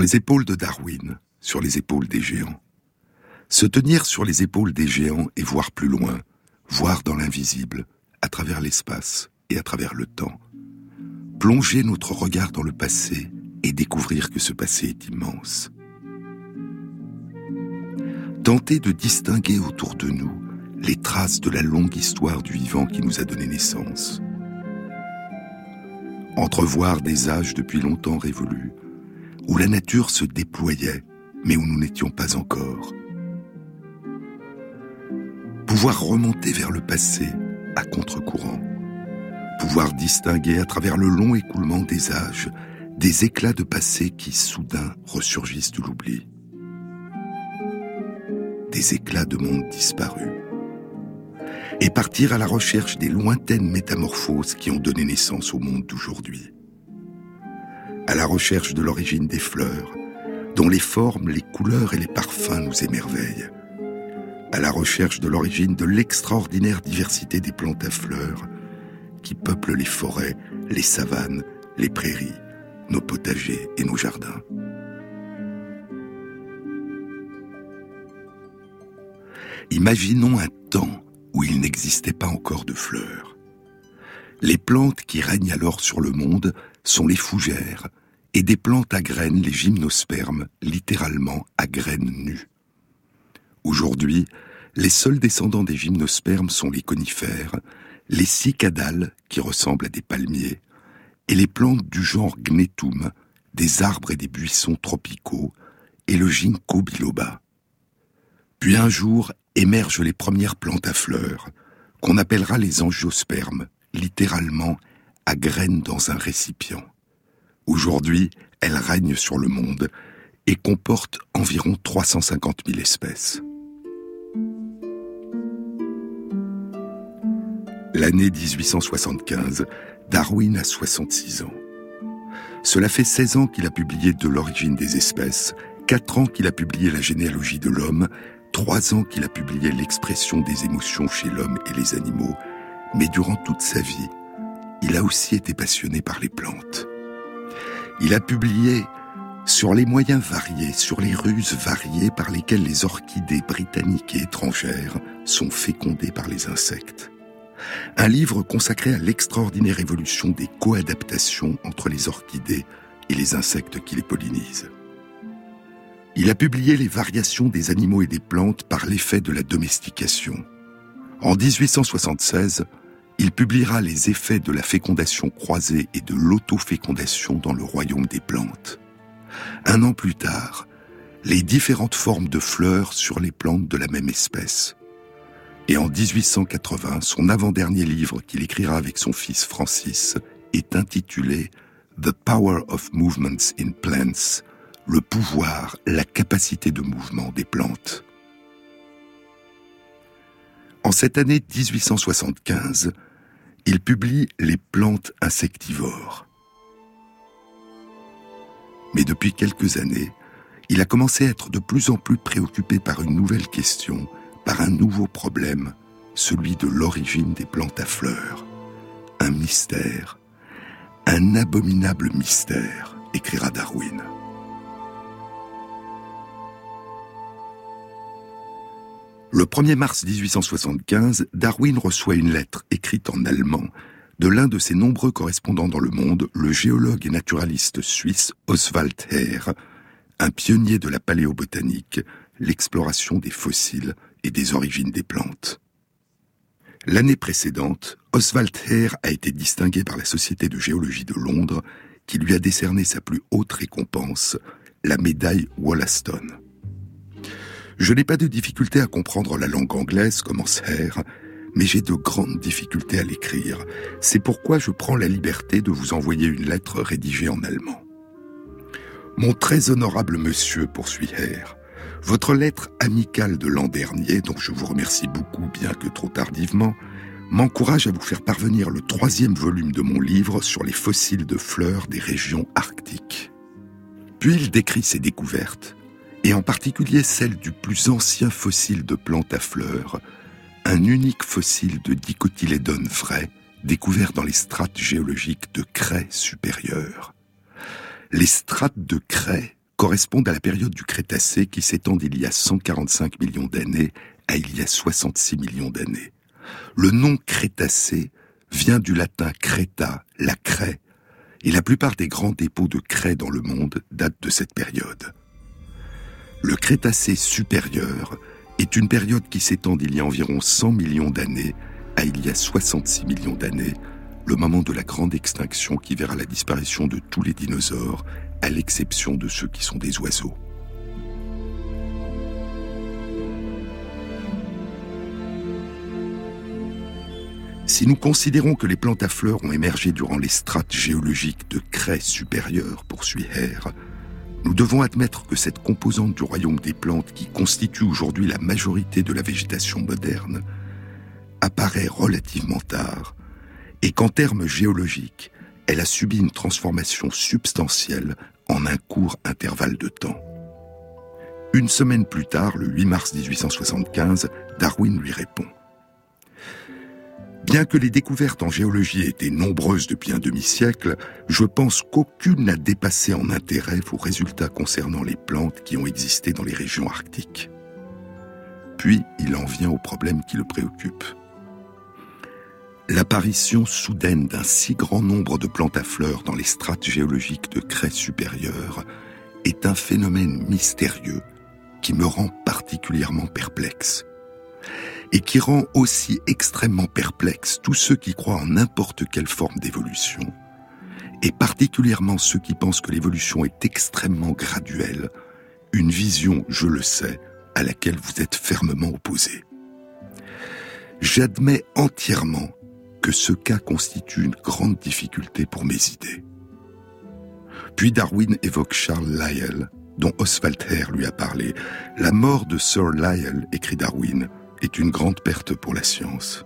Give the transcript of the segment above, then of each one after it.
Les épaules de Darwin, sur les épaules des géants. Se tenir sur les épaules des géants et voir plus loin, voir dans l'invisible, à travers l'espace et à travers le temps. Plonger notre regard dans le passé et découvrir que ce passé est immense. Tenter de distinguer autour de nous les traces de la longue histoire du vivant qui nous a donné naissance. Entrevoir des âges depuis longtemps révolus, où la nature se déployait, mais où nous n'étions pas encore. Pouvoir remonter vers le passé à contre-courant. Pouvoir distinguer à travers le long écoulement des âges des éclats de passé qui soudain ressurgissent de l'oubli. Des éclats de monde disparus et partir à la recherche des lointaines métamorphoses qui ont donné naissance au monde d'aujourd'hui. À la recherche de l'origine des fleurs, dont les formes, les couleurs et les parfums nous émerveillent. À la recherche de l'origine de l'extraordinaire diversité des plantes à fleurs qui peuplent les forêts, les savanes, les prairies, nos potagers et nos jardins. Imaginons un temps où il n'existait pas encore de fleurs. Les plantes qui règnent alors sur le monde sont les fougères, et des plantes à graines, les gymnospermes, littéralement à graines nues. Aujourd'hui, les seuls descendants des gymnospermes sont les conifères, les cicadales, qui ressemblent à des palmiers, et les plantes du genre Gnetum, des arbres et des buissons tropicaux, et le ginkgo biloba. Puis un jour émergent les premières plantes à fleurs, qu'on appellera les angiospermes, littéralement à graines dans un récipient. Aujourd'hui, elles règnent sur le monde et comportent environ 350 000 espèces. L'année 1875, Darwin a 66 ans. Cela fait 16 ans qu'il a publié De l'origine des espèces, 4 ans qu'il a publié La généalogie de l'homme trois ans qu'il a publié l'expression des émotions chez l'homme et les animaux, mais durant toute sa vie, il a aussi été passionné par les plantes. Il a publié sur les moyens variés, sur les ruses variées par lesquelles les orchidées britanniques et étrangères sont fécondées par les insectes. Un livre consacré à l'extraordinaire évolution des coadaptations entre les orchidées et les insectes qui les pollinisent. Il a publié les variations des animaux et des plantes par l'effet de la domestication. En 1876, il publiera les effets de la fécondation croisée et de l'autofécondation dans le royaume des plantes. Un an plus tard, les différentes formes de fleurs sur les plantes de la même espèce. Et en 1880, son avant-dernier livre qu'il écrira avec son fils Francis est intitulé The Power of Movements in Plants, le pouvoir, la capacité de mouvement des plantes. En cette année 1875, il publie Les plantes insectivores. Mais depuis quelques années, il a commencé à être de plus en plus préoccupé par une nouvelle question, par un nouveau problème, celui de l'origine des plantes à fleurs. Un mystère, un abominable mystère, écrira Darwin. Le 1er mars 1875, Darwin reçoit une lettre écrite en allemand de l'un de ses nombreux correspondants dans le monde, le géologue et naturaliste suisse Oswald Herr, un pionnier de la paléobotanique, l'exploration des fossiles et des origines des plantes. L'année précédente, Oswald Herr a été distingué par la Société de géologie de Londres, qui lui a décerné sa plus haute récompense, la médaille Wollaston. Je n'ai pas de difficulté à comprendre la langue anglaise, commence Herr, mais j'ai de grandes difficultés à l'écrire. C'est pourquoi je prends la liberté de vous envoyer une lettre rédigée en allemand. Mon très honorable monsieur, poursuit Herr, votre lettre amicale de l'an dernier, dont je vous remercie beaucoup, bien que trop tardivement, m'encourage à vous faire parvenir le troisième volume de mon livre sur les fossiles de fleurs des régions arctiques. Puis il décrit ses découvertes, et en particulier celle du plus ancien fossile de plantes à fleurs, un unique fossile de dicotylédone vrai découvert dans les strates géologiques de craie supérieure. Les strates de craie correspondent à la période du Crétacé qui s'étend d'il y a 145 millions d'années à il y a 66 millions d'années. Le nom Crétacé vient du latin creta, la craie, et la plupart des grands dépôts de craie dans le monde datent de cette période. Le Crétacé supérieur est une période qui s'étend d'il y a environ 100 millions d'années à il y a 66 millions d'années, le moment de la grande extinction qui verra la disparition de tous les dinosaures, à l'exception de ceux qui sont des oiseaux. Si nous considérons que les plantes à fleurs ont émergé durant les strates géologiques de craie supérieure, poursuit Hare, nous devons admettre que cette composante du royaume des plantes qui constitue aujourd'hui la majorité de la végétation moderne apparaît relativement tard et qu'en termes géologiques, elle a subi une transformation substantielle en un court intervalle de temps. Une semaine plus tard, le 8 mars 1875, Darwin lui répond. Bien que les découvertes en géologie aient été nombreuses depuis un demi-siècle, je pense qu'aucune n'a dépassé en intérêt vos résultats concernant les plantes qui ont existé dans les régions arctiques. Puis il en vient au problème qui le préoccupe. L'apparition soudaine d'un si grand nombre de plantes à fleurs dans les strates géologiques de craie supérieure est un phénomène mystérieux qui me rend particulièrement perplexe et qui rend aussi extrêmement perplexe tous ceux qui croient en n'importe quelle forme d'évolution, et particulièrement ceux qui pensent que l'évolution est extrêmement graduelle, une vision, je le sais, à laquelle vous êtes fermement opposé. J'admets entièrement que ce cas constitue une grande difficulté pour mes idées. Puis Darwin évoque Charles Lyell, dont Oswald Hare lui a parlé. La mort de Sir Lyell, écrit Darwin, est une grande perte pour la science.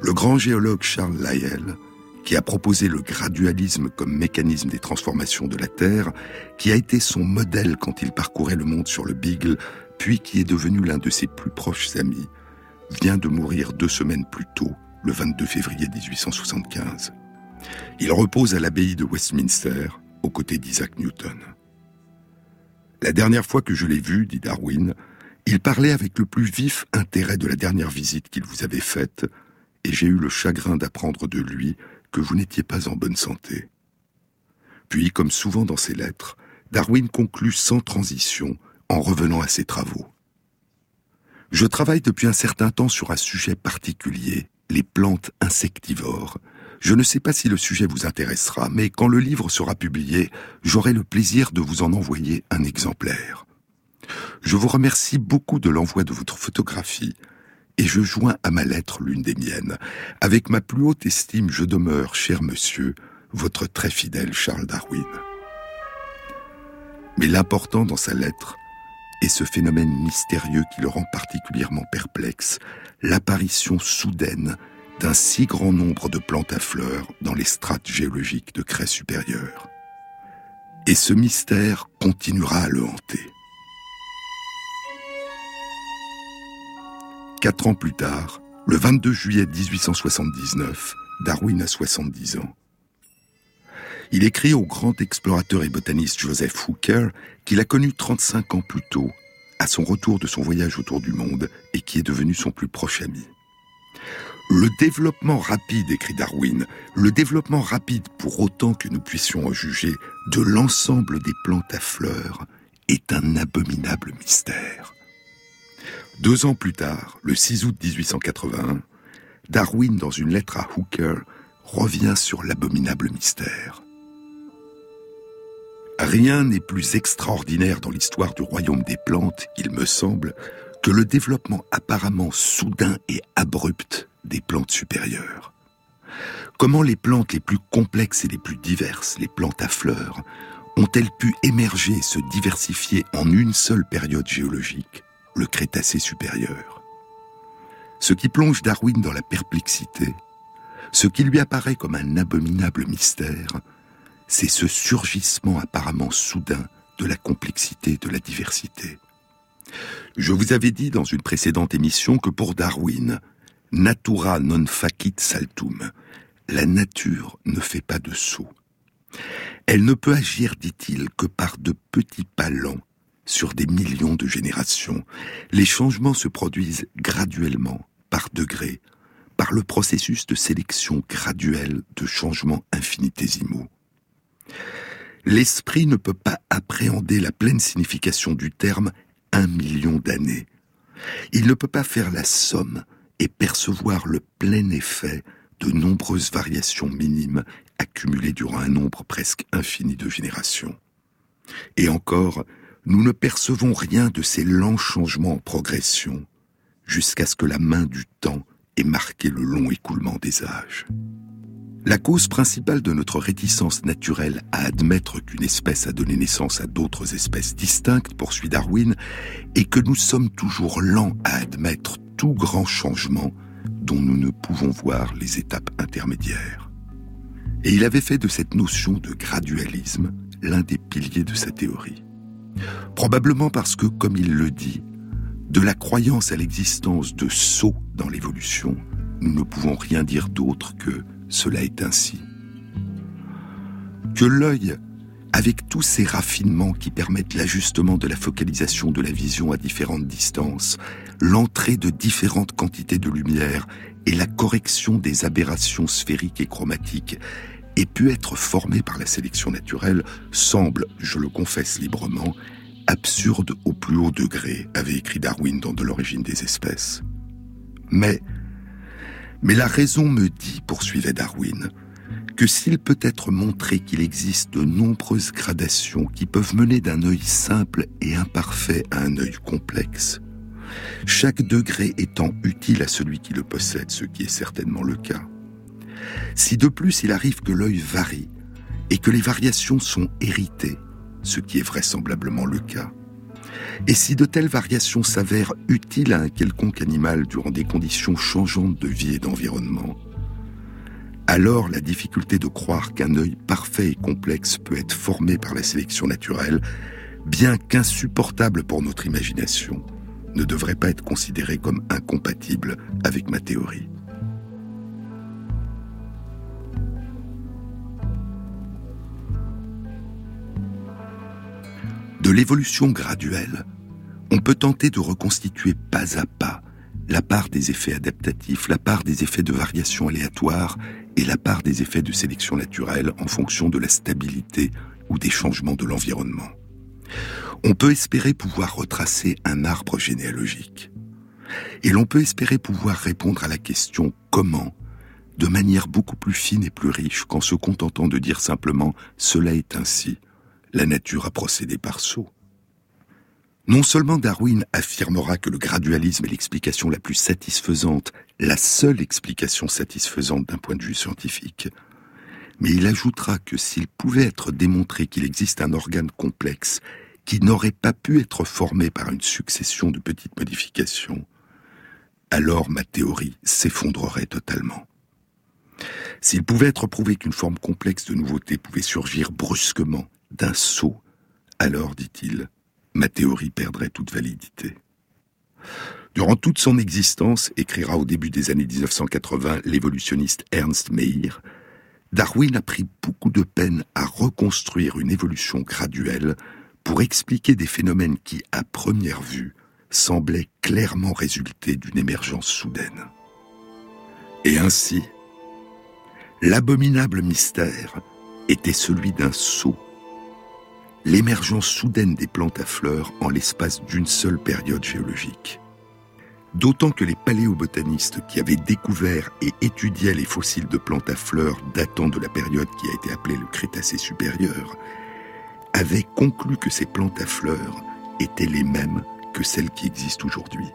Le grand géologue Charles Lyell, qui a proposé le gradualisme comme mécanisme des transformations de la Terre, qui a été son modèle quand il parcourait le monde sur le Beagle, puis qui est devenu l'un de ses plus proches amis, vient de mourir deux semaines plus tôt le 22 février 1875. Il repose à l'abbaye de Westminster, aux côtés d'Isaac Newton. La dernière fois que je l'ai vu, dit Darwin, il parlait avec le plus vif intérêt de la dernière visite qu'il vous avait faite, et j'ai eu le chagrin d'apprendre de lui que vous n'étiez pas en bonne santé. Puis, comme souvent dans ses lettres, Darwin conclut sans transition en revenant à ses travaux. Je travaille depuis un certain temps sur un sujet particulier, les plantes insectivores. Je ne sais pas si le sujet vous intéressera, mais quand le livre sera publié, j'aurai le plaisir de vous en envoyer un exemplaire. Je vous remercie beaucoup de l'envoi de votre photographie, et je joins à ma lettre l'une des miennes. Avec ma plus haute estime, je demeure, cher monsieur, votre très fidèle Charles Darwin. Mais l'important dans sa lettre est ce phénomène mystérieux qui le rend particulièrement perplexe, l'apparition soudaine d'un si grand nombre de plantes à fleurs dans les strates géologiques de craie supérieure. Et ce mystère continuera à le hanter. Quatre ans plus tard, le 22 juillet 1879, Darwin a 70 ans. Il écrit au grand explorateur et botaniste Joseph Hooker qu'il a connu 35 ans plus tôt à son retour de son voyage autour du monde et qui est devenu son plus proche ami. Le développement rapide, écrit Darwin, le développement rapide pour autant que nous puissions en juger de l'ensemble des plantes à fleurs est un abominable mystère. Deux ans plus tard, le 6 août 1881, Darwin, dans une lettre à Hooker, revient sur l'abominable mystère. Rien n'est plus extraordinaire dans l'histoire du royaume des plantes, il me semble, que le développement apparemment soudain et abrupt des plantes supérieures. Comment les plantes les plus complexes et les plus diverses, les plantes à fleurs, ont-elles pu émerger et se diversifier en une seule période géologique, le Crétacé supérieur Ce qui plonge Darwin dans la perplexité, ce qui lui apparaît comme un abominable mystère, c'est ce surgissement apparemment soudain de la complexité de la diversité. Je vous avais dit dans une précédente émission que pour Darwin, natura non facit saltum, la nature ne fait pas de saut. Elle ne peut agir, dit-il, que par de petits pas lents sur des millions de générations. Les changements se produisent graduellement, par degrés, par le processus de sélection graduelle de changements infinitésimaux. L'esprit ne peut pas appréhender la pleine signification du terme un million d'années. Il ne peut pas faire la somme et percevoir le plein effet de nombreuses variations minimes accumulées durant un nombre presque infini de générations. Et encore, nous ne percevons rien de ces lents changements en progression jusqu'à ce que la main du temps ait marqué le long écoulement des âges. La cause principale de notre réticence naturelle à admettre qu'une espèce a donné naissance à d'autres espèces distinctes, poursuit Darwin, est que nous sommes toujours lents à admettre tout grand changement dont nous ne pouvons voir les étapes intermédiaires. Et il avait fait de cette notion de gradualisme l'un des piliers de sa théorie. Probablement parce que, comme il le dit, de la croyance à l'existence de sauts dans l'évolution, nous ne pouvons rien dire d'autre que cela est ainsi. Que l'œil, avec tous ces raffinements qui permettent l'ajustement de la focalisation de la vision à différentes distances, l'entrée de différentes quantités de lumière et la correction des aberrations sphériques et chromatiques, ait pu être formé par la sélection naturelle semble, je le confesse librement, absurde au plus haut degré, avait écrit Darwin dans De l'origine des espèces. Mais mais la raison me dit, poursuivait Darwin, que s'il peut être montré qu'il existe de nombreuses gradations qui peuvent mener d'un œil simple et imparfait à un œil complexe, chaque degré étant utile à celui qui le possède, ce qui est certainement le cas. Si de plus il arrive que l'œil varie et que les variations sont héritées, ce qui est vraisemblablement le cas, et si de telles variations s'avèrent utiles à un quelconque animal durant des conditions changeantes de vie et d'environnement, alors la difficulté de croire qu'un œil parfait et complexe peut être formé par la sélection naturelle, bien qu'insupportable pour notre imagination, ne devrait pas être considérée comme incompatible avec ma théorie. De l'évolution graduelle, on peut tenter de reconstituer pas à pas la part des effets adaptatifs, la part des effets de variation aléatoire et la part des effets de sélection naturelle en fonction de la stabilité ou des changements de l'environnement. On peut espérer pouvoir retracer un arbre généalogique. Et l'on peut espérer pouvoir répondre à la question comment? de manière beaucoup plus fine et plus riche qu'en se contentant de dire simplement cela est ainsi la nature a procédé par saut. Non seulement Darwin affirmera que le gradualisme est l'explication la plus satisfaisante, la seule explication satisfaisante d'un point de vue scientifique, mais il ajoutera que s'il pouvait être démontré qu'il existe un organe complexe qui n'aurait pas pu être formé par une succession de petites modifications, alors ma théorie s'effondrerait totalement. S'il pouvait être prouvé qu'une forme complexe de nouveauté pouvait surgir brusquement d'un saut, alors, dit-il, ma théorie perdrait toute validité. Durant toute son existence, écrira au début des années 1980 l'évolutionniste Ernst Mayr, Darwin a pris beaucoup de peine à reconstruire une évolution graduelle pour expliquer des phénomènes qui, à première vue, semblaient clairement résulter d'une émergence soudaine. Et ainsi, l'abominable mystère était celui d'un saut l'émergence soudaine des plantes à fleurs en l'espace d'une seule période géologique. D'autant que les paléobotanistes qui avaient découvert et étudié les fossiles de plantes à fleurs datant de la période qui a été appelée le Crétacé supérieur avaient conclu que ces plantes à fleurs étaient les mêmes que celles qui existent aujourd'hui.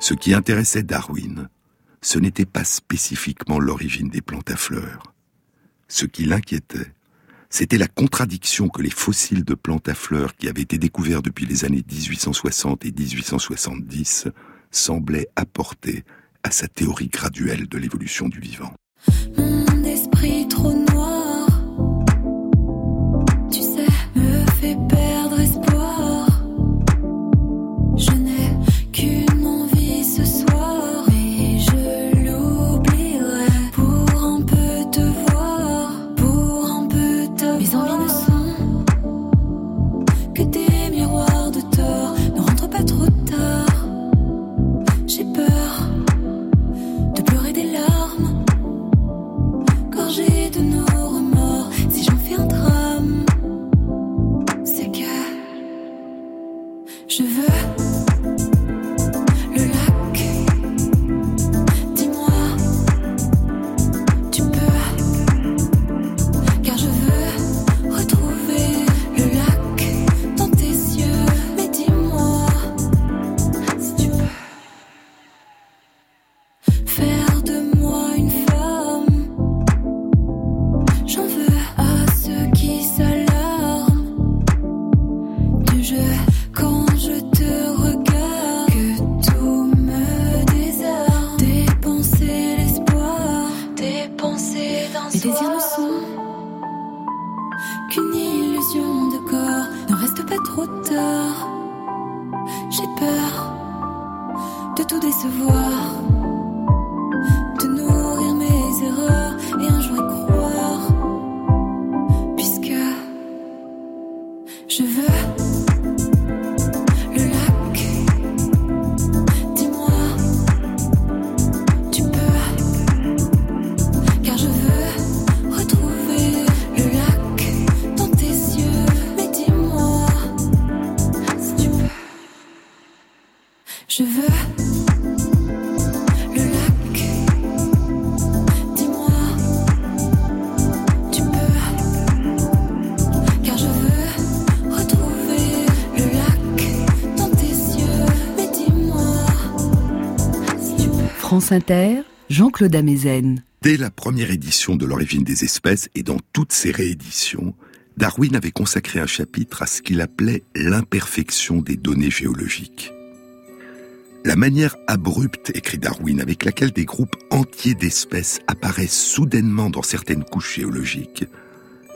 Ce qui intéressait Darwin, ce n'était pas spécifiquement l'origine des plantes à fleurs. Ce qui l'inquiétait, c'était la contradiction que les fossiles de plantes à fleurs qui avaient été découverts depuis les années 1860 et 1870 semblaient apporter à sa théorie graduelle de l'évolution du vivant. Mon esprit trop peu J'ai peur de tout décevoir. Dès la première édition de l'origine des espèces et dans toutes ses rééditions, Darwin avait consacré un chapitre à ce qu'il appelait l'imperfection des données géologiques. La manière abrupte, écrit Darwin, avec laquelle des groupes entiers d'espèces apparaissent soudainement dans certaines couches géologiques,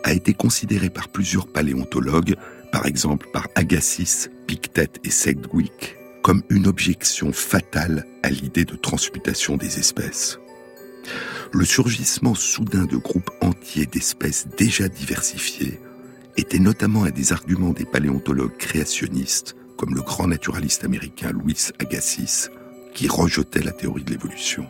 a été considérée par plusieurs paléontologues, par exemple par Agassiz, Pictet et Sedgwick, comme une objection fatale à l'idée de transmutation des espèces. Le surgissement soudain de groupes entiers d'espèces déjà diversifiées était notamment un des arguments des paléontologues créationnistes, comme le grand naturaliste américain Louis Agassiz, qui rejetait la théorie de l'évolution.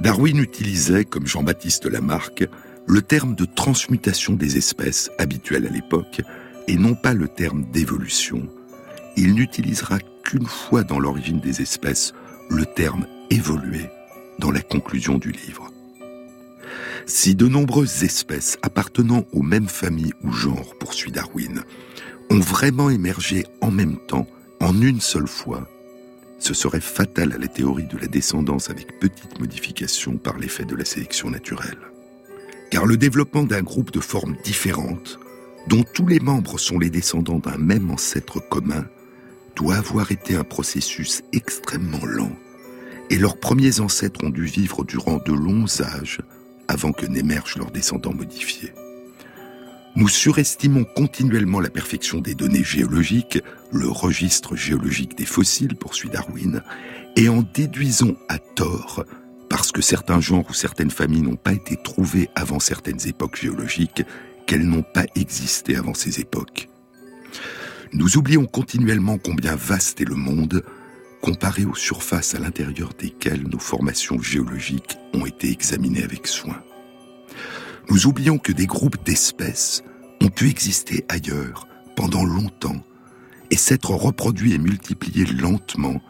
Darwin utilisait, comme Jean-Baptiste Lamarck, le terme de transmutation des espèces habituel à l'époque, et non pas le terme d'évolution. Il n'utilisera fois dans l'origine des espèces le terme évoluer dans la conclusion du livre. Si de nombreuses espèces appartenant aux mêmes familles ou genres, poursuit Darwin, ont vraiment émergé en même temps, en une seule fois, ce serait fatal à la théorie de la descendance avec petites modifications par l'effet de la sélection naturelle. Car le développement d'un groupe de formes différentes, dont tous les membres sont les descendants d'un même ancêtre commun, doit avoir été un processus extrêmement lent, et leurs premiers ancêtres ont dû vivre durant de longs âges avant que n'émergent leurs descendants modifiés. Nous surestimons continuellement la perfection des données géologiques, le registre géologique des fossiles, poursuit Darwin, et en déduisons à tort, parce que certains genres ou certaines familles n'ont pas été trouvés avant certaines époques géologiques, qu'elles n'ont pas existé avant ces époques. Nous oublions continuellement combien vaste est le monde, comparé aux surfaces à l'intérieur desquelles nos formations géologiques ont été examinées avec soin. Nous oublions que des groupes d'espèces ont pu exister ailleurs pendant longtemps et s'être reproduits et multipliés lentement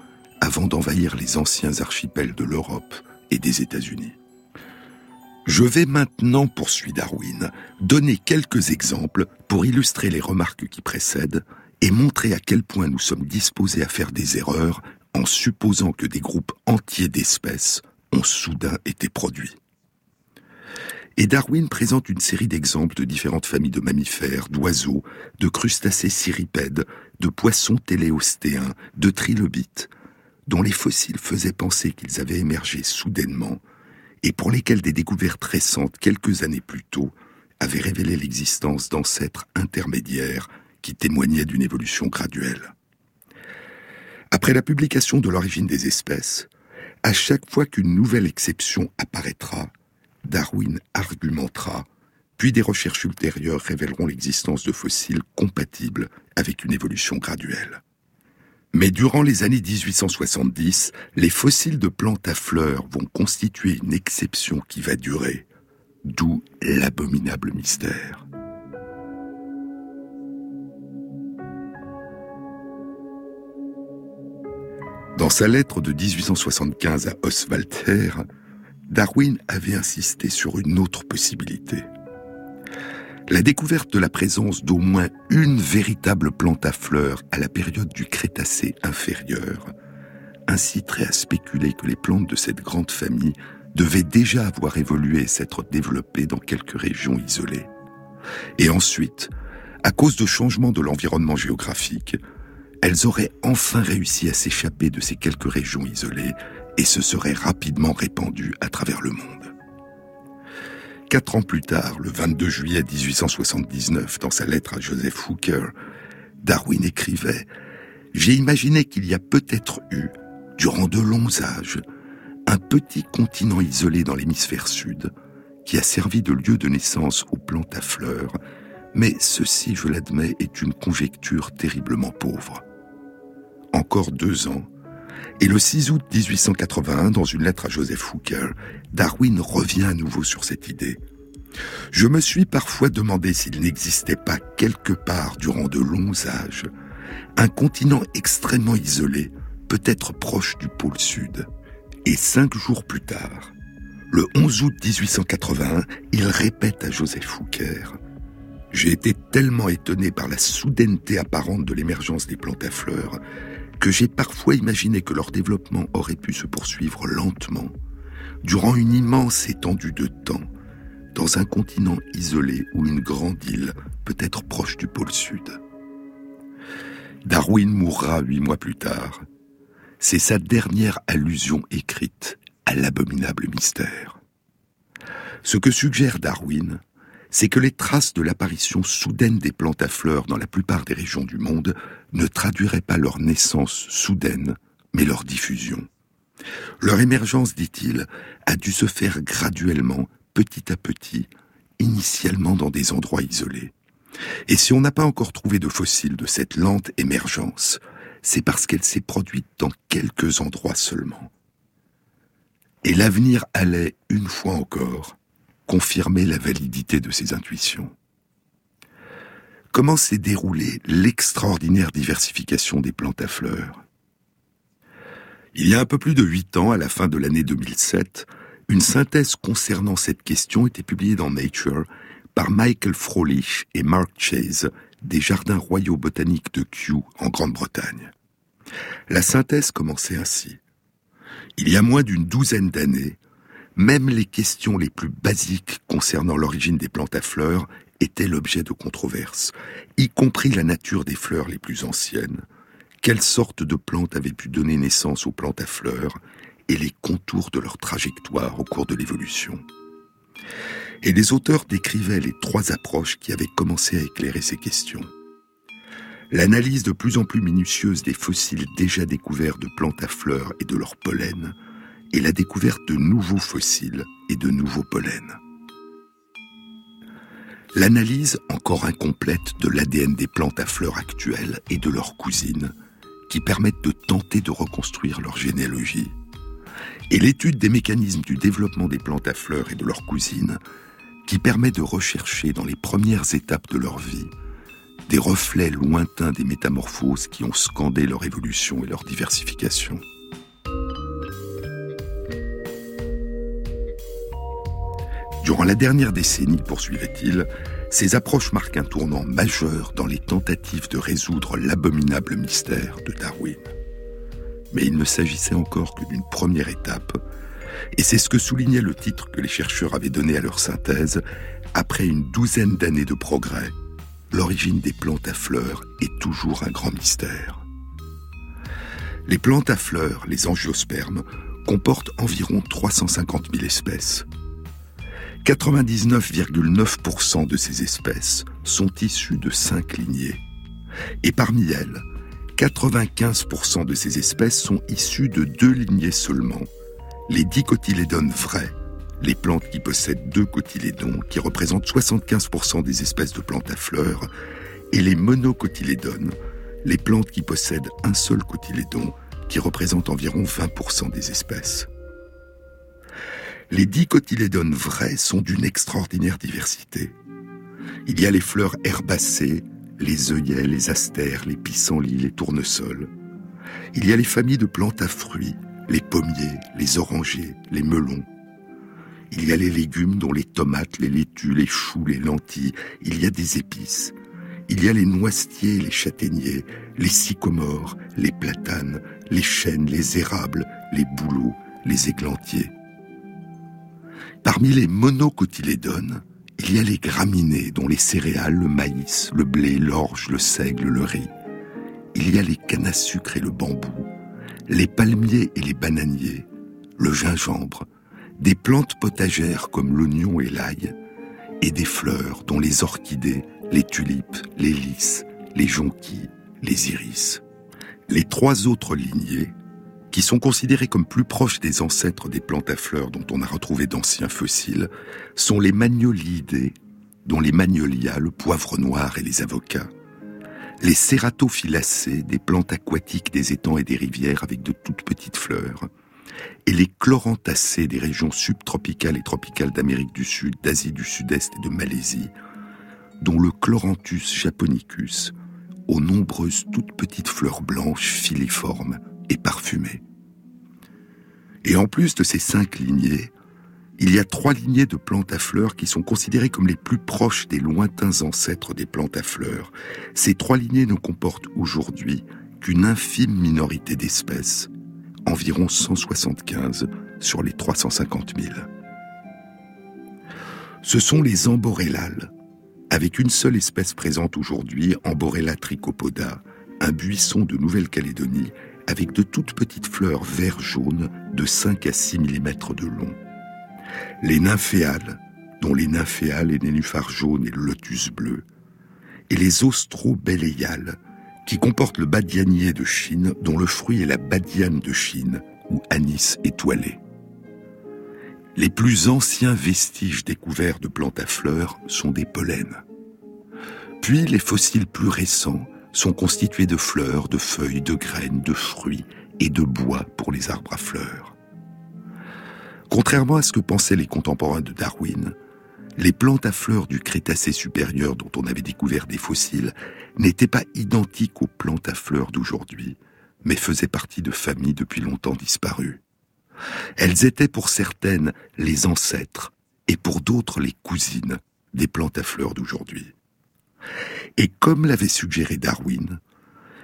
avant d'envahir les anciens archipels de l'Europe et des États-Unis. Je vais maintenant, poursuit Darwin, donner quelques exemples pour illustrer les remarques qui précèdent et montrer à quel point nous sommes disposés à faire des erreurs en supposant que des groupes entiers d'espèces ont soudain été produits. Et Darwin présente une série d'exemples de différentes familles de mammifères, d'oiseaux, de crustacés cirripèdes, de poissons téléostéens, de trilobites, dont les fossiles faisaient penser qu'ils avaient émergé soudainement et pour lesquels des découvertes récentes, quelques années plus tôt, avaient révélé l'existence d'ancêtres intermédiaires qui témoignaient d'une évolution graduelle. Après la publication de l'origine des espèces, à chaque fois qu'une nouvelle exception apparaîtra, Darwin argumentera, puis des recherches ultérieures révéleront l'existence de fossiles compatibles avec une évolution graduelle. Mais durant les années 1870, les fossiles de plantes à fleurs vont constituer une exception qui va durer, d'où l'abominable mystère. Dans sa lettre de 1875 à Oswalter, Darwin avait insisté sur une autre possibilité. La découverte de la présence d'au moins une véritable plante à fleurs à la période du Crétacé inférieur inciterait à spéculer que les plantes de cette grande famille devaient déjà avoir évolué et s'être développées dans quelques régions isolées. Et ensuite, à cause de changements de l'environnement géographique, elles auraient enfin réussi à s'échapper de ces quelques régions isolées et se seraient rapidement répandues à travers le monde. Quatre ans plus tard, le 22 juillet 1879, dans sa lettre à Joseph Hooker, Darwin écrivait J'ai imaginé qu'il y a peut-être eu, durant de longs âges, un petit continent isolé dans l'hémisphère sud, qui a servi de lieu de naissance aux plantes à fleurs, mais ceci, je l'admets, est une conjecture terriblement pauvre encore deux ans, et le 6 août 1881, dans une lettre à Joseph Hooker, Darwin revient à nouveau sur cette idée. Je me suis parfois demandé s'il n'existait pas quelque part durant de longs âges un continent extrêmement isolé, peut-être proche du pôle sud. Et cinq jours plus tard, le 11 août 1881, il répète à Joseph Hooker J'ai été tellement étonné par la soudaineté apparente de l'émergence des plantes à fleurs que j'ai parfois imaginé que leur développement aurait pu se poursuivre lentement, durant une immense étendue de temps, dans un continent isolé ou une grande île, peut-être proche du pôle sud. Darwin mourra huit mois plus tard. C'est sa dernière allusion écrite à l'abominable mystère. Ce que suggère Darwin, c'est que les traces de l'apparition soudaine des plantes à fleurs dans la plupart des régions du monde ne traduiraient pas leur naissance soudaine, mais leur diffusion. Leur émergence, dit-il, a dû se faire graduellement, petit à petit, initialement dans des endroits isolés. Et si on n'a pas encore trouvé de fossiles de cette lente émergence, c'est parce qu'elle s'est produite dans quelques endroits seulement. Et l'avenir allait, une fois encore, confirmer la validité de ses intuitions. Comment s'est déroulée l'extraordinaire diversification des plantes à fleurs? Il y a un peu plus de huit ans, à la fin de l'année 2007, une synthèse concernant cette question était publiée dans Nature par Michael Frolich et Mark Chase des Jardins royaux botaniques de Kew en Grande-Bretagne. La synthèse commençait ainsi. Il y a moins d'une douzaine d'années, même les questions les plus basiques concernant l'origine des plantes à fleurs étaient l'objet de controverses, y compris la nature des fleurs les plus anciennes, quelle sorte de plantes avaient pu donner naissance aux plantes à fleurs, et les contours de leur trajectoire au cours de l'évolution? Et les auteurs décrivaient les trois approches qui avaient commencé à éclairer ces questions. L'analyse de plus en plus minutieuse des fossiles déjà découverts de plantes à fleurs et de leur pollen, et la découverte de nouveaux fossiles et de nouveaux pollens. L'analyse encore incomplète de l'ADN des plantes à fleurs actuelles et de leurs cousines, qui permettent de tenter de reconstruire leur généalogie. Et l'étude des mécanismes du développement des plantes à fleurs et de leurs cousines, qui permet de rechercher dans les premières étapes de leur vie des reflets lointains des métamorphoses qui ont scandé leur évolution et leur diversification. Durant la dernière décennie, poursuivait-il, ces approches marquent un tournant majeur dans les tentatives de résoudre l'abominable mystère de Darwin. Mais il ne s'agissait encore que d'une première étape, et c'est ce que soulignait le titre que les chercheurs avaient donné à leur synthèse, après une douzaine d'années de progrès, l'origine des plantes à fleurs est toujours un grand mystère. Les plantes à fleurs, les angiospermes, comportent environ 350 000 espèces. 99,9% de ces espèces sont issues de cinq lignées. Et parmi elles, 95% de ces espèces sont issues de deux lignées seulement, les dicotylédones vrais, les plantes qui possèdent deux cotylédons, qui représentent 75% des espèces de plantes à fleurs, et les monocotylédones, les plantes qui possèdent un seul cotylédon, qui représentent environ 20% des espèces. Les dicotylédones vrais sont d'une extraordinaire diversité. Il y a les fleurs herbacées, les œillets, les astères, les pissenlits, les tournesols. Il y a les familles de plantes à fruits, les pommiers, les orangers, les melons. Il y a les légumes dont les tomates, les laitues, les choux, les lentilles. Il y a des épices. Il y a les noisetiers, les châtaigniers, les sycomores, les platanes, les chênes, les érables, les bouleaux, les églantiers. Parmi les monocotylédones, il y a les graminées, dont les céréales, le maïs, le blé, l'orge, le seigle, le riz. Il y a les cannes à sucre et le bambou, les palmiers et les bananiers, le gingembre, des plantes potagères comme l'oignon et l'ail, et des fleurs dont les orchidées, les tulipes, les lys, les jonquilles, les iris. Les trois autres lignées, qui sont considérées comme plus proches des ancêtres des plantes à fleurs dont on a retrouvé d'anciens fossiles, sont les magnolidées, dont les magnolias, le poivre noir et les avocats, les cératophyllacées, des plantes aquatiques des étangs et des rivières avec de toutes petites fleurs, et les chlorantacées des régions subtropicales et tropicales d'Amérique du Sud, d'Asie du Sud-Est et de Malaisie, dont le Chloranthus japonicus, aux nombreuses toutes petites fleurs blanches filiformes et parfumées. Et en plus de ces cinq lignées, il y a trois lignées de plantes à fleurs qui sont considérées comme les plus proches des lointains ancêtres des plantes à fleurs. Ces trois lignées ne comportent aujourd'hui qu'une infime minorité d'espèces, environ 175 sur les 350 000. Ce sont les amborellales, avec une seule espèce présente aujourd'hui, Amborella trichopoda, un buisson de Nouvelle-Calédonie avec de toutes petites fleurs vert-jaune de 5 à 6 mm de long. Les nymphéales, dont les nymphéales et nénuphars jaunes et le lotus bleu, et les austrobelléiales, qui comportent le badianier de Chine, dont le fruit est la badiane de Chine, ou anis étoilé. Les plus anciens vestiges découverts de plantes à fleurs sont des pollens. Puis les fossiles plus récents sont constitués de fleurs, de feuilles, de graines, de fruits et de bois pour les arbres à fleurs. Contrairement à ce que pensaient les contemporains de Darwin, les plantes à fleurs du Crétacé supérieur dont on avait découvert des fossiles n'étaient pas identiques aux plantes à fleurs d'aujourd'hui, mais faisaient partie de familles depuis longtemps disparues. Elles étaient pour certaines les ancêtres et pour d'autres les cousines des plantes à fleurs d'aujourd'hui. Et comme l'avait suggéré Darwin,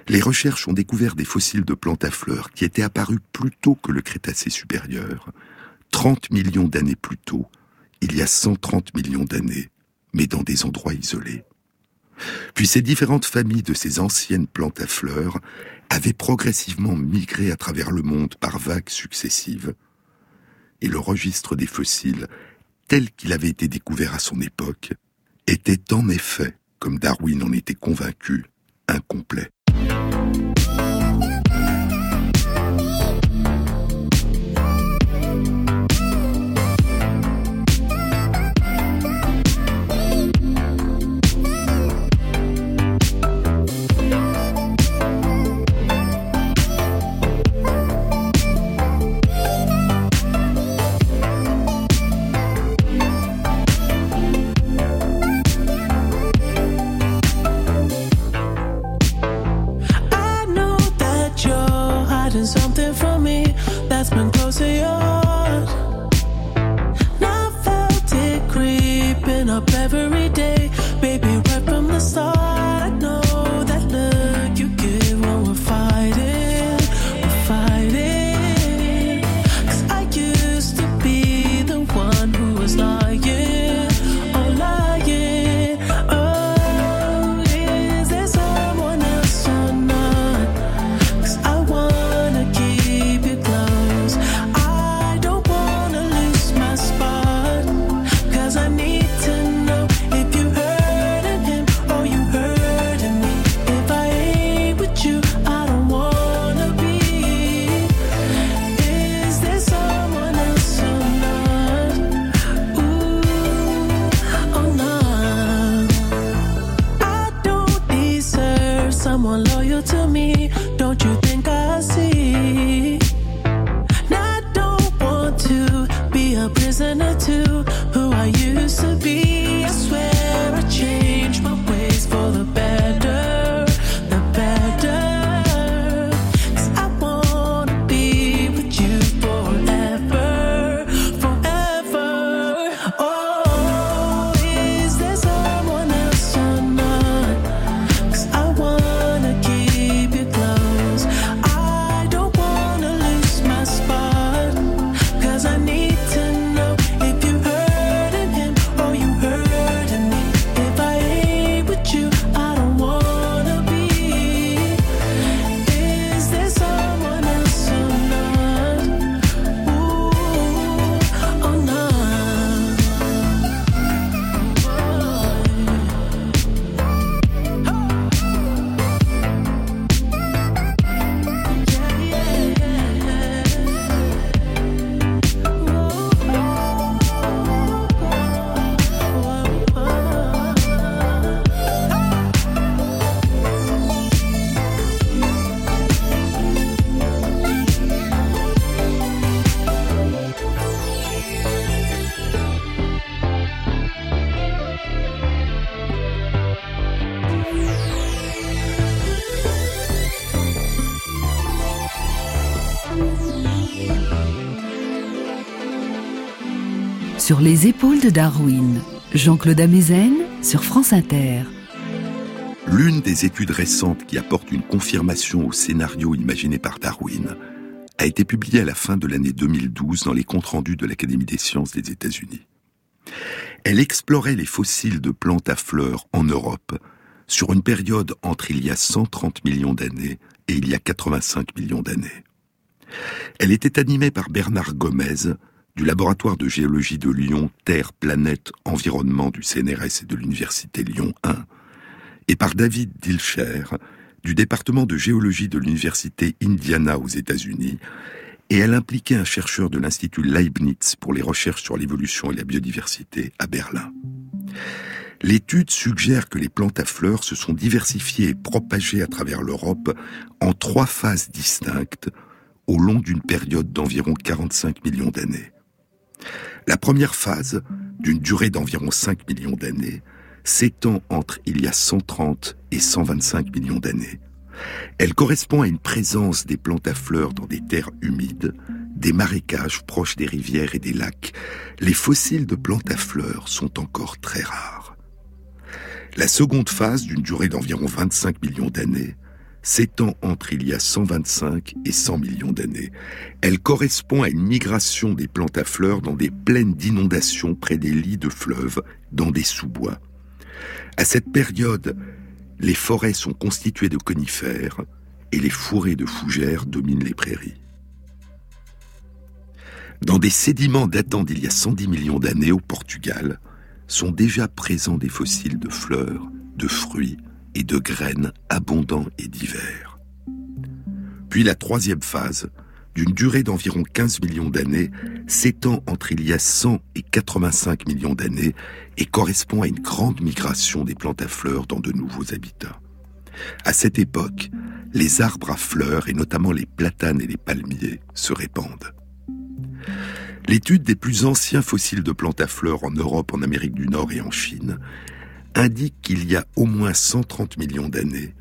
les recherches ont découvert des fossiles de plantes à fleurs qui étaient apparus plus tôt que le Crétacé supérieur, 30 millions d'années plus tôt, il y a 130 millions d'années, mais dans des endroits isolés. Puis ces différentes familles de ces anciennes plantes à fleurs avaient progressivement migré à travers le monde par vagues successives. Et le registre des fossiles, tel qu'il avait été découvert à son époque, était en effet, comme Darwin en était convaincu, incomplet. up every day. Sur les épaules de Darwin, Jean-Claude Amezen sur France Inter. L'une des études récentes qui apporte une confirmation au scénario imaginé par Darwin a été publiée à la fin de l'année 2012 dans les comptes rendus de l'Académie des sciences des États-Unis. Elle explorait les fossiles de plantes à fleurs en Europe sur une période entre il y a 130 millions d'années et il y a 85 millions d'années. Elle était animée par Bernard Gomez, du laboratoire de géologie de Lyon Terre, Planète, Environnement du CNRS et de l'Université Lyon 1, et par David Dilcher, du département de géologie de l'Université Indiana aux États-Unis, et elle impliquait un chercheur de l'Institut Leibniz pour les recherches sur l'évolution et la biodiversité à Berlin. L'étude suggère que les plantes à fleurs se sont diversifiées et propagées à travers l'Europe en trois phases distinctes au long d'une période d'environ 45 millions d'années. La première phase, d'une durée d'environ 5 millions d'années, s'étend entre il y a 130 et 125 millions d'années. Elle correspond à une présence des plantes à fleurs dans des terres humides, des marécages proches des rivières et des lacs. Les fossiles de plantes à fleurs sont encore très rares. La seconde phase, d'une durée d'environ 25 millions d'années, s'étend entre il y a 125 et 100 millions d'années. Elle correspond à une migration des plantes à fleurs dans des plaines d'inondations près des lits de fleuves, dans des sous-bois. À cette période, les forêts sont constituées de conifères et les fourrés de fougères dominent les prairies. Dans des sédiments datant d'il y a 110 millions d'années au Portugal, sont déjà présents des fossiles de fleurs, de fruits, et de graines abondants et divers. Puis la troisième phase, d'une durée d'environ 15 millions d'années, s'étend entre il y a 100 et 85 millions d'années et correspond à une grande migration des plantes à fleurs dans de nouveaux habitats. À cette époque, les arbres à fleurs, et notamment les platanes et les palmiers, se répandent. L'étude des plus anciens fossiles de plantes à fleurs en Europe, en Amérique du Nord et en Chine indique qu'il y a au moins 130 millions d'années,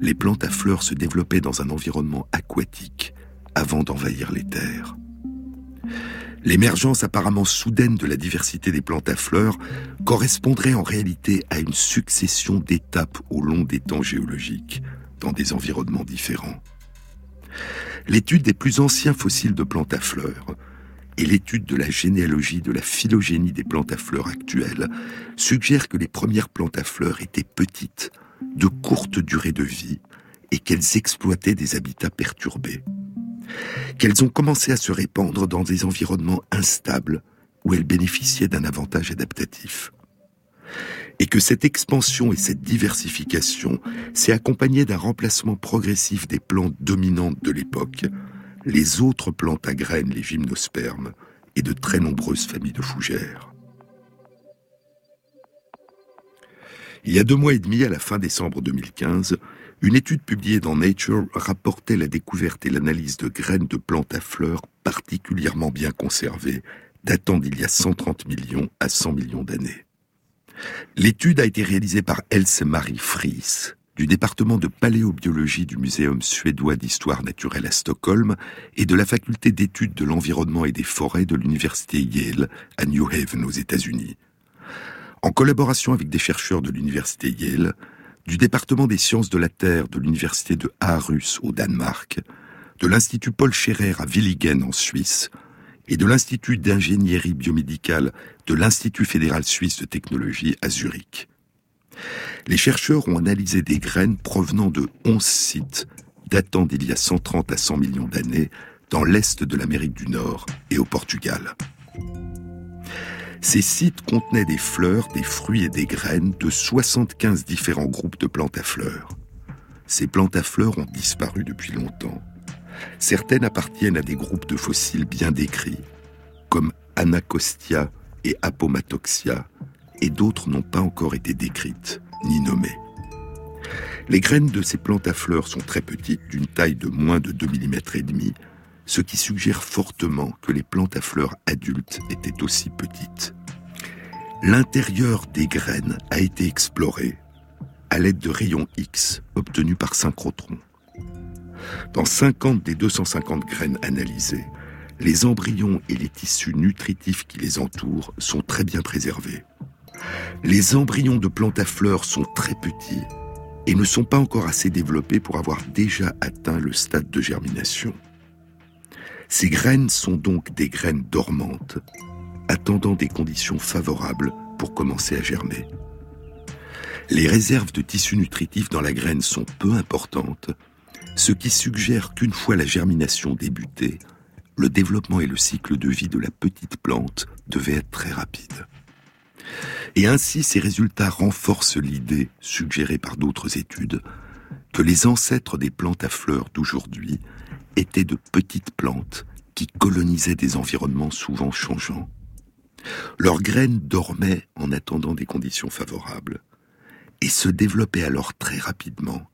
les plantes à fleurs se développaient dans un environnement aquatique avant d'envahir les terres. L'émergence apparemment soudaine de la diversité des plantes à fleurs correspondrait en réalité à une succession d'étapes au long des temps géologiques, dans des environnements différents. L'étude des plus anciens fossiles de plantes à fleurs et l'étude de la généalogie de la phylogénie des plantes à fleurs actuelles suggère que les premières plantes à fleurs étaient petites, de courte durée de vie, et qu'elles exploitaient des habitats perturbés. Qu'elles ont commencé à se répandre dans des environnements instables où elles bénéficiaient d'un avantage adaptatif. Et que cette expansion et cette diversification s'est accompagnée d'un remplacement progressif des plantes dominantes de l'époque les autres plantes à graines, les gymnospermes, et de très nombreuses familles de fougères. Il y a deux mois et demi, à la fin décembre 2015, une étude publiée dans Nature rapportait la découverte et l'analyse de graines de plantes à fleurs particulièrement bien conservées, datant d'il y a 130 millions à 100 millions d'années. L'étude a été réalisée par Else Marie Fries, du département de paléobiologie du Muséum suédois d'histoire naturelle à Stockholm et de la faculté d'études de l'environnement et des forêts de l'université Yale à New Haven aux États-Unis. En collaboration avec des chercheurs de l'université Yale, du département des sciences de la Terre de l'université de Aarhus au Danemark, de l'Institut Paul Scherrer à Willigen en Suisse et de l'Institut d'ingénierie biomédicale de l'Institut fédéral suisse de technologie à Zurich les chercheurs ont analysé des graines provenant de 11 sites datant d'il y a 130 à 100 millions d'années dans l'est de l'Amérique du Nord et au Portugal. Ces sites contenaient des fleurs, des fruits et des graines de 75 différents groupes de plantes à fleurs. Ces plantes à fleurs ont disparu depuis longtemps. Certaines appartiennent à des groupes de fossiles bien décrits, comme Anacostia et Apomatoxia, et d'autres n'ont pas encore été décrites ni nommées. Les graines de ces plantes à fleurs sont très petites, d'une taille de moins de 2 mm et demi, ce qui suggère fortement que les plantes à fleurs adultes étaient aussi petites. L'intérieur des graines a été exploré à l'aide de rayons X obtenus par synchrotron. Dans 50 des 250 graines analysées, les embryons et les tissus nutritifs qui les entourent sont très bien préservés. Les embryons de plantes à fleurs sont très petits et ne sont pas encore assez développées pour avoir déjà atteint le stade de germination. Ces graines sont donc des graines dormantes, attendant des conditions favorables pour commencer à germer. Les réserves de tissu nutritif dans la graine sont peu importantes, ce qui suggère qu'une fois la germination débutée, le développement et le cycle de vie de la petite plante devaient être très rapides. Et ainsi, ces résultats renforcent l'idée, suggérée par d'autres études, que les ancêtres des plantes à fleurs d'aujourd'hui étaient de petites plantes qui colonisaient des environnements souvent changeants. Leurs graines dormaient en attendant des conditions favorables et se développaient alors très rapidement.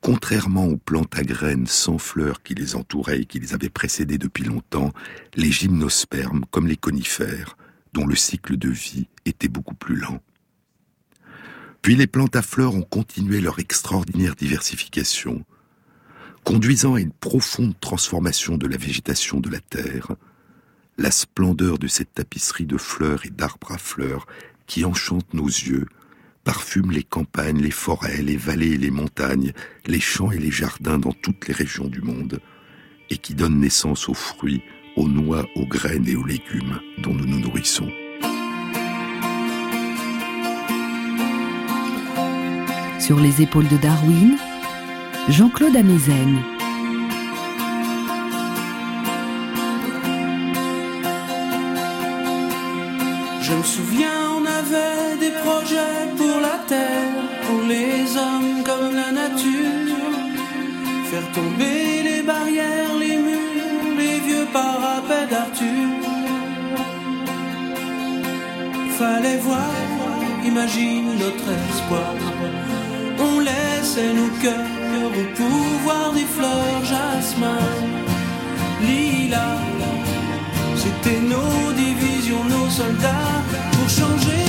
Contrairement aux plantes à graines sans fleurs qui les entouraient et qui les avaient précédées depuis longtemps, les gymnospermes, comme les conifères, dont le cycle de vie était beaucoup plus lent. Puis les plantes à fleurs ont continué leur extraordinaire diversification, conduisant à une profonde transformation de la végétation de la Terre, la splendeur de cette tapisserie de fleurs et d'arbres à fleurs qui enchante nos yeux, parfume les campagnes, les forêts, les vallées et les montagnes, les champs et les jardins dans toutes les régions du monde, et qui donne naissance aux fruits, aux noix, aux graines et aux légumes dont nous nous nourrissons. Sur les épaules de Darwin, Jean-Claude Amezen. Je me souviens, on avait des projets pour la terre, pour les hommes comme la nature. Faire tomber les barrières, parapets d'Arthur. Fallait voir, imagine notre espoir. On laissait nos cœurs au pouvoir des fleurs jasmin, lilas. C'était nos divisions, nos soldats pour changer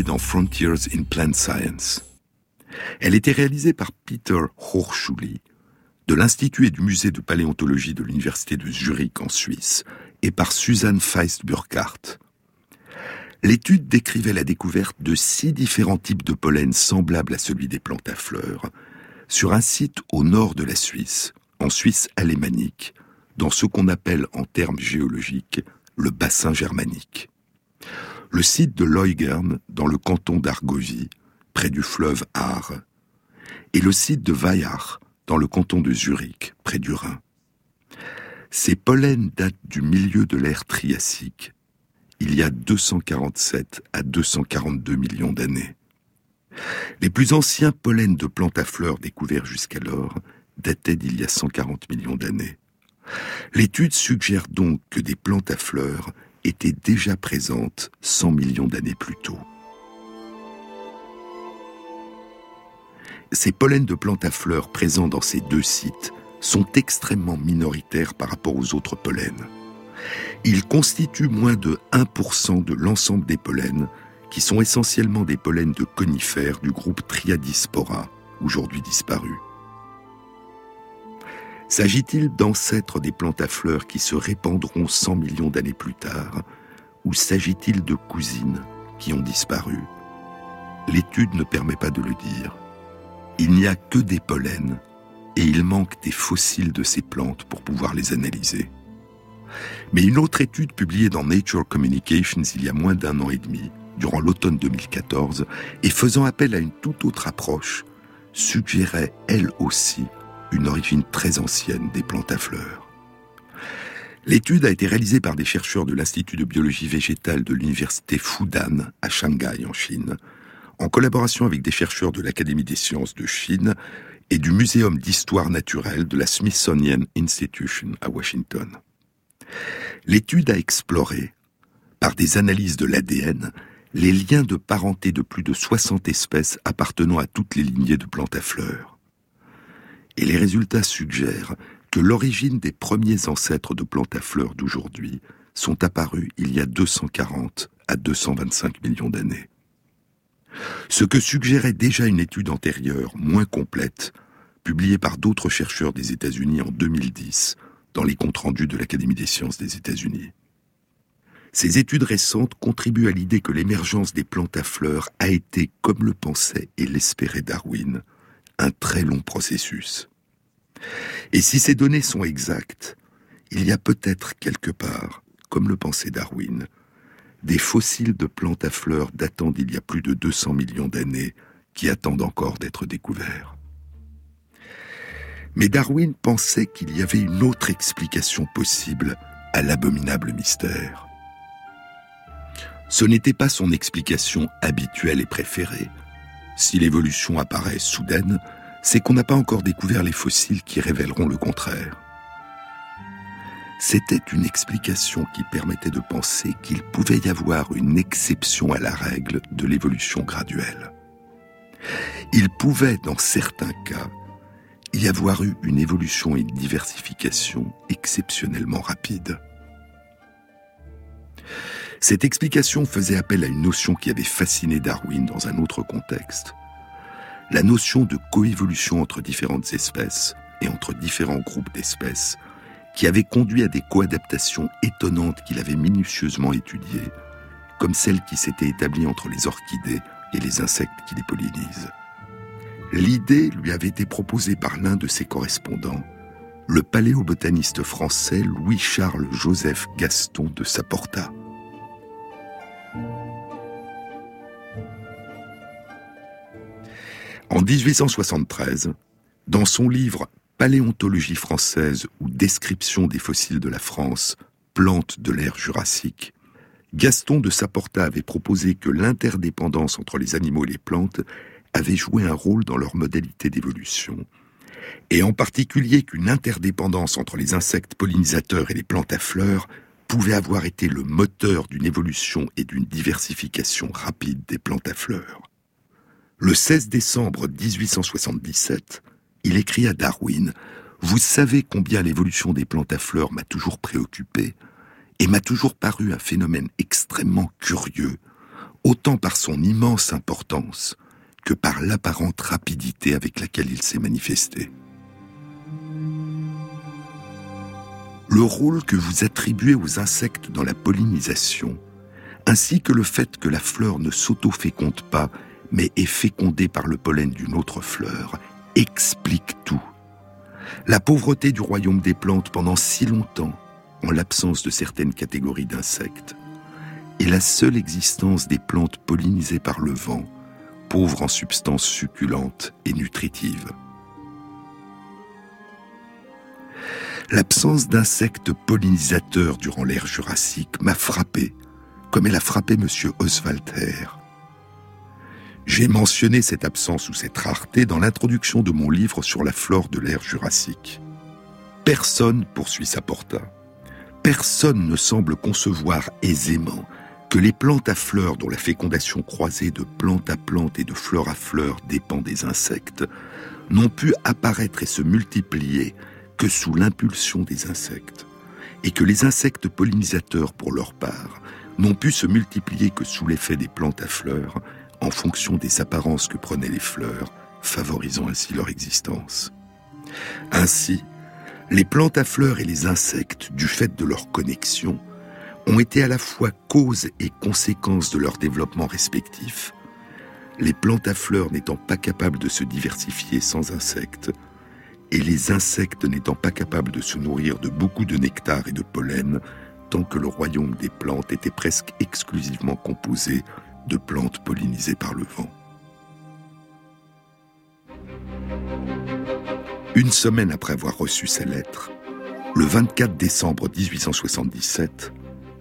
dans Frontiers in Plant Science. Elle était réalisée par Peter Hochschuli de l'Institut et du Musée de paléontologie de l'Université de Zurich en Suisse et par Suzanne Feist-Burkhardt. L'étude décrivait la découverte de six différents types de pollen semblables à celui des plantes à fleurs sur un site au nord de la Suisse, en Suisse alémanique, dans ce qu'on appelle en termes géologiques le bassin germanique. Le site de Leugern, dans le canton d'Argovie, près du fleuve Aar, et le site de Weihach, dans le canton de Zurich, près du Rhin. Ces pollens datent du milieu de l'ère triassique, il y a 247 à 242 millions d'années. Les plus anciens pollens de plantes à fleurs découverts jusqu'alors dataient d'il y a 140 millions d'années. L'étude suggère donc que des plantes à fleurs étaient déjà présentes 100 millions d'années plus tôt. Ces pollens de plantes à fleurs présents dans ces deux sites sont extrêmement minoritaires par rapport aux autres pollens. Ils constituent moins de 1% de l'ensemble des pollens, qui sont essentiellement des pollens de conifères du groupe Triadispora, aujourd'hui disparu. S'agit-il d'ancêtres des plantes à fleurs qui se répandront 100 millions d'années plus tard, ou s'agit-il de cousines qui ont disparu? L'étude ne permet pas de le dire. Il n'y a que des pollens, et il manque des fossiles de ces plantes pour pouvoir les analyser. Mais une autre étude publiée dans Nature Communications il y a moins d'un an et demi, durant l'automne 2014, et faisant appel à une toute autre approche, suggérait elle aussi une origine très ancienne des plantes à fleurs. L'étude a été réalisée par des chercheurs de l'Institut de biologie végétale de l'Université Fudan à Shanghai en Chine, en collaboration avec des chercheurs de l'Académie des sciences de Chine et du Muséum d'histoire naturelle de la Smithsonian Institution à Washington. L'étude a exploré, par des analyses de l'ADN, les liens de parenté de plus de 60 espèces appartenant à toutes les lignées de plantes à fleurs et les résultats suggèrent que l'origine des premiers ancêtres de plantes à fleurs d'aujourd'hui sont apparus il y a 240 à 225 millions d'années. Ce que suggérait déjà une étude antérieure, moins complète, publiée par d'autres chercheurs des États-Unis en 2010 dans les comptes rendus de l'Académie des sciences des États-Unis. Ces études récentes contribuent à l'idée que l'émergence des plantes à fleurs a été, comme le pensait et l'espérait Darwin, très long processus. Et si ces données sont exactes, il y a peut-être quelque part, comme le pensait Darwin, des fossiles de plantes à fleurs datant d'il y a plus de 200 millions d'années qui attendent encore d'être découverts. Mais Darwin pensait qu'il y avait une autre explication possible à l'abominable mystère. Ce n'était pas son explication habituelle et préférée, si l'évolution apparaît soudaine, c'est qu'on n'a pas encore découvert les fossiles qui révéleront le contraire. C'était une explication qui permettait de penser qu'il pouvait y avoir une exception à la règle de l'évolution graduelle. Il pouvait, dans certains cas, y avoir eu une évolution et diversification exceptionnellement rapides. Cette explication faisait appel à une notion qui avait fasciné Darwin dans un autre contexte, la notion de coévolution entre différentes espèces et entre différents groupes d'espèces, qui avait conduit à des coadaptations étonnantes qu'il avait minutieusement étudiées, comme celle qui s'était établie entre les orchidées et les insectes qui les pollinisent. L'idée lui avait été proposée par l'un de ses correspondants, le paléobotaniste français Louis-Charles Joseph Gaston de Saporta. En 1873, dans son livre Paléontologie française ou description des fossiles de la France, plantes de l'ère jurassique, Gaston de Saporta avait proposé que l'interdépendance entre les animaux et les plantes avait joué un rôle dans leur modalité d'évolution, et en particulier qu'une interdépendance entre les insectes pollinisateurs et les plantes à fleurs pouvait avoir été le moteur d'une évolution et d'une diversification rapide des plantes à fleurs. Le 16 décembre 1877, il écrit à Darwin Vous savez combien l'évolution des plantes à fleurs m'a toujours préoccupé et m'a toujours paru un phénomène extrêmement curieux, autant par son immense importance que par l'apparente rapidité avec laquelle il s'est manifesté. le rôle que vous attribuez aux insectes dans la pollinisation, ainsi que le fait que la fleur ne s'auto-féconde pas, mais est fécondée par le pollen d'une autre fleur, explique tout. La pauvreté du royaume des plantes pendant si longtemps, en l'absence de certaines catégories d'insectes, et la seule existence des plantes pollinisées par le vent, pauvres en substances succulentes et nutritives. L'absence d'insectes pollinisateurs durant l'ère jurassique m'a frappé, comme elle a frappé M. Oswald Hare. J'ai mentionné cette absence ou cette rareté dans l'introduction de mon livre sur la flore de l'ère jurassique. Personne, poursuit Saporta, personne ne semble concevoir aisément que les plantes à fleurs dont la fécondation croisée de plante à plante et de fleur à fleur dépend des insectes, n'ont pu apparaître et se multiplier que sous l'impulsion des insectes, et que les insectes pollinisateurs, pour leur part, n'ont pu se multiplier que sous l'effet des plantes à fleurs, en fonction des apparences que prenaient les fleurs, favorisant ainsi leur existence. Ainsi, les plantes à fleurs et les insectes, du fait de leur connexion, ont été à la fois cause et conséquence de leur développement respectif, les plantes à fleurs n'étant pas capables de se diversifier sans insectes, et les insectes n'étant pas capables de se nourrir de beaucoup de nectar et de pollen, tant que le royaume des plantes était presque exclusivement composé de plantes pollinisées par le vent. Une semaine après avoir reçu sa lettre, le 24 décembre 1877,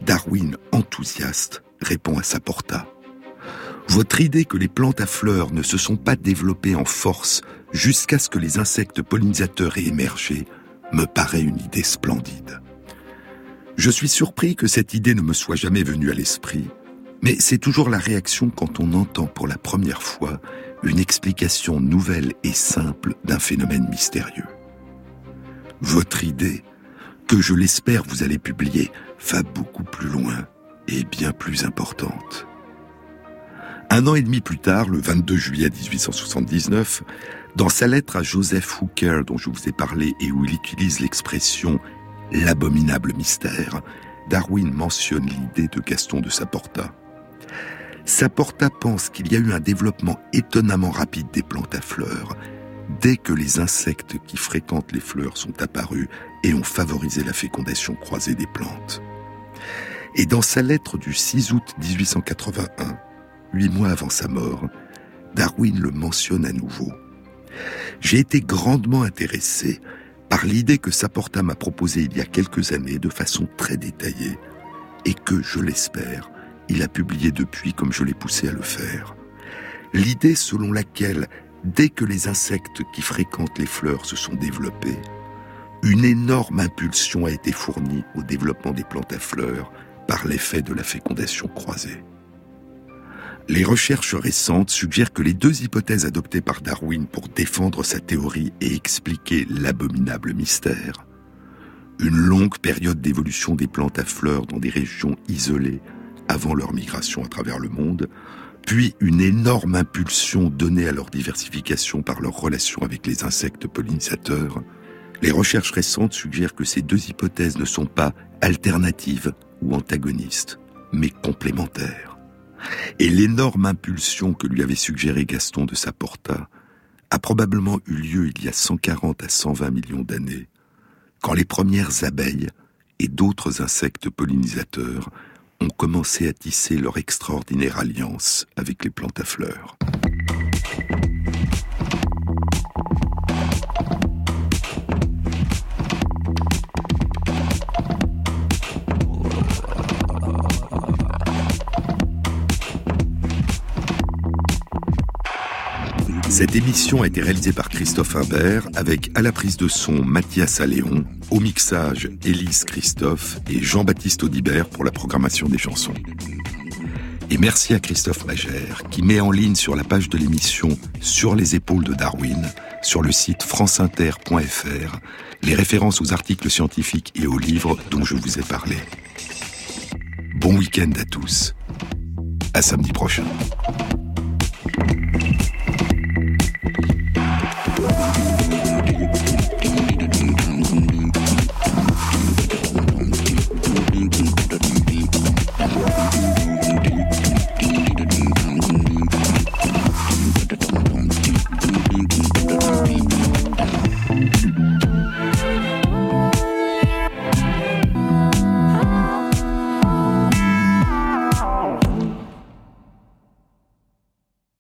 Darwin, enthousiaste, répond à sa porta. Votre idée que les plantes à fleurs ne se sont pas développées en force jusqu'à ce que les insectes pollinisateurs aient émergé me paraît une idée splendide. Je suis surpris que cette idée ne me soit jamais venue à l'esprit, mais c'est toujours la réaction quand on entend pour la première fois une explication nouvelle et simple d'un phénomène mystérieux. Votre idée, que je l'espère vous allez publier, va beaucoup plus loin et bien plus importante. Un an et demi plus tard, le 22 juillet 1879, dans sa lettre à Joseph Hooker dont je vous ai parlé et où il utilise l'expression l'abominable mystère, Darwin mentionne l'idée de Gaston de Saporta. Saporta pense qu'il y a eu un développement étonnamment rapide des plantes à fleurs dès que les insectes qui fréquentent les fleurs sont apparus et ont favorisé la fécondation croisée des plantes. Et dans sa lettre du 6 août 1881, huit mois avant sa mort, Darwin le mentionne à nouveau. J'ai été grandement intéressé par l'idée que Saporta m'a proposée il y a quelques années de façon très détaillée et que, je l'espère, il a publié depuis comme je l'ai poussé à le faire. L'idée selon laquelle, dès que les insectes qui fréquentent les fleurs se sont développés, une énorme impulsion a été fournie au développement des plantes à fleurs par l'effet de la fécondation croisée. Les recherches récentes suggèrent que les deux hypothèses adoptées par Darwin pour défendre sa théorie et expliquer l'abominable mystère, une longue période d'évolution des plantes à fleurs dans des régions isolées avant leur migration à travers le monde, puis une énorme impulsion donnée à leur diversification par leur relation avec les insectes pollinisateurs, les recherches récentes suggèrent que ces deux hypothèses ne sont pas alternatives ou antagonistes, mais complémentaires. Et l'énorme impulsion que lui avait suggéré Gaston de Saporta a probablement eu lieu il y a 140 à 120 millions d'années, quand les premières abeilles et d'autres insectes pollinisateurs ont commencé à tisser leur extraordinaire alliance avec les plantes à fleurs. Cette émission a été réalisée par Christophe Imbert avec à la prise de son Mathias Alléon, au mixage Élise Christophe et Jean-Baptiste Audibert pour la programmation des chansons. Et merci à Christophe Magère qui met en ligne sur la page de l'émission Sur les épaules de Darwin, sur le site franceinter.fr, les références aux articles scientifiques et aux livres dont je vous ai parlé. Bon week-end à tous. À samedi prochain.